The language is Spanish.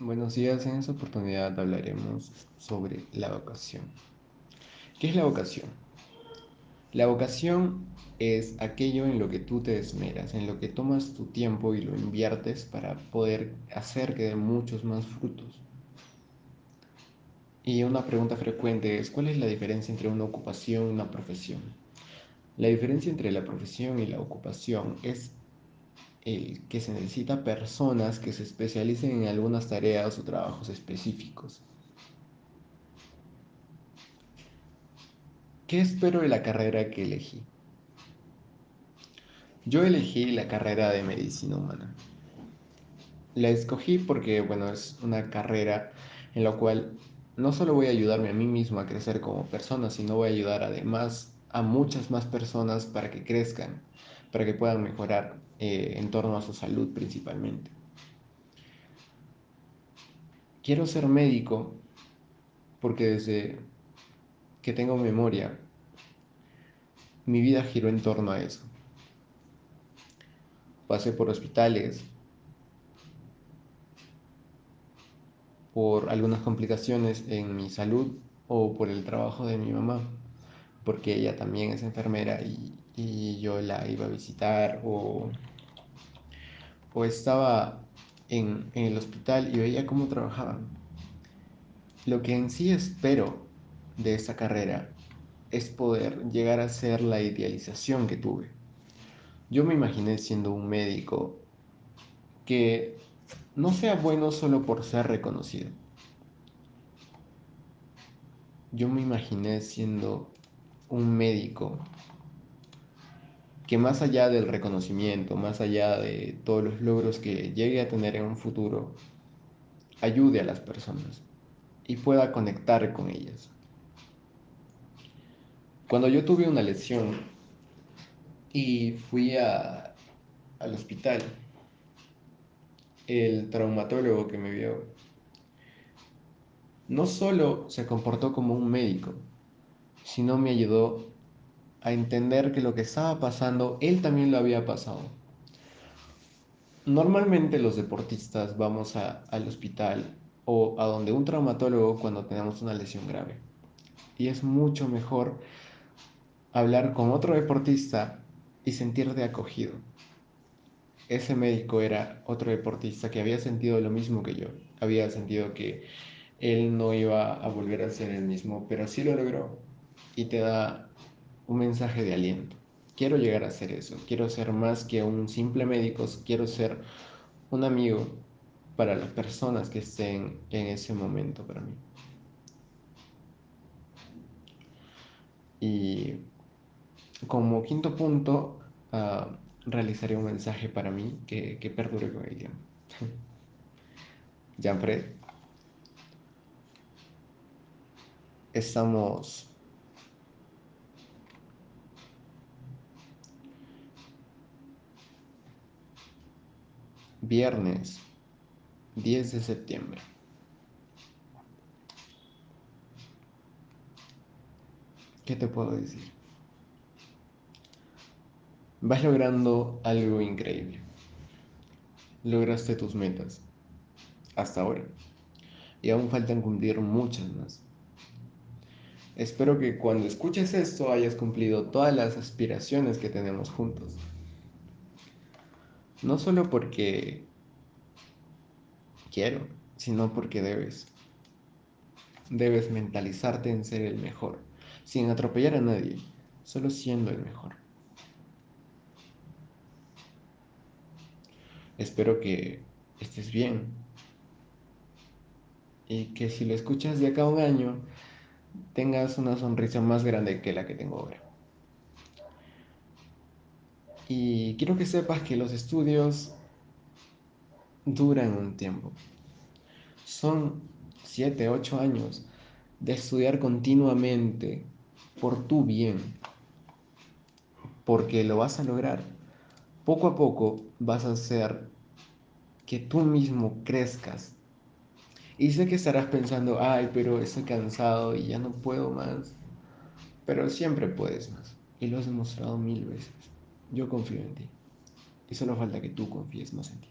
Buenos días, en esta oportunidad hablaremos sobre la vocación. ¿Qué es la vocación? La vocación es aquello en lo que tú te esmeras, en lo que tomas tu tiempo y lo inviertes para poder hacer que dé muchos más frutos. Y una pregunta frecuente es, ¿cuál es la diferencia entre una ocupación y una profesión? La diferencia entre la profesión y la ocupación es que se necesita personas que se especialicen en algunas tareas o trabajos específicos. ¿Qué espero de la carrera que elegí? Yo elegí la carrera de medicina humana. La escogí porque, bueno, es una carrera en la cual no solo voy a ayudarme a mí mismo a crecer como persona, sino voy a ayudar además a muchas más personas para que crezcan, para que puedan mejorar eh, en torno a su salud principalmente. Quiero ser médico porque desde que tengo memoria, mi vida giró en torno a eso. Pasé por hospitales, por algunas complicaciones en mi salud o por el trabajo de mi mamá, porque ella también es enfermera y, yo la iba a visitar o, o estaba en, en, el hospital y veía cómo trabajaba. Lo que en sí espero de esta carrera es poder llegar a ser la idealización que tuve. Yo me imaginé siendo un médico que no sea bueno solo por ser reconocido. Yo me imaginé siendo un médico que más allá del reconocimiento, más allá de todos los logros que llegue a tener en un futuro, ayude a las personas y pueda conectar con ellas. Cuando yo tuve una lesión y fui a, al hospital, el traumatólogo que me vio no solo se comportó como un médico, sino me ayudó a entender que lo que estaba pasando, él también lo había pasado. Normalmente los deportistas vamos al hospital o a donde un traumatólogo cuando tenemos una lesión grave. Y es mucho mejor hablar con otro deportista y sentirte acogido ese médico era otro deportista que había sentido lo mismo que yo. Había sentido que él no iba a volver a ser el mismo, pero sí lo logró. Y te da un mensaje de aliento. Quiero llegar a ser eso. Quiero ser más que un simple médico. Quiero ser un amigo para las personas que estén en ese momento para mí. Y como quinto punto, uh, realizaré un mensaje para mí que, que perdure con el tiempo. Jean-Fred, estamos viernes 10 de septiembre. ¿Qué te puedo decir? Vas logrando algo increíble. Lograste tus metas. Hasta ahora. Y aún faltan cumplir muchas más. Espero que cuando escuches esto hayas cumplido todas las aspiraciones que tenemos juntos. No solo porque quiero, sino porque debes. Debes mentalizarte en ser el mejor, sin atropellar a nadie, solo siendo el mejor. Espero que estés bien y que si lo escuchas de acá a un año tengas una sonrisa más grande que la que tengo ahora. Y quiero que sepas que los estudios duran un tiempo. Son 7, 8 años de estudiar continuamente por tu bien, porque lo vas a lograr poco a poco vas a hacer que tú mismo crezcas. Y sé que estarás pensando, ay, pero estoy cansado y ya no puedo más. Pero siempre puedes más. Y lo has demostrado mil veces. Yo confío en ti. Y solo falta que tú confíes más en ti.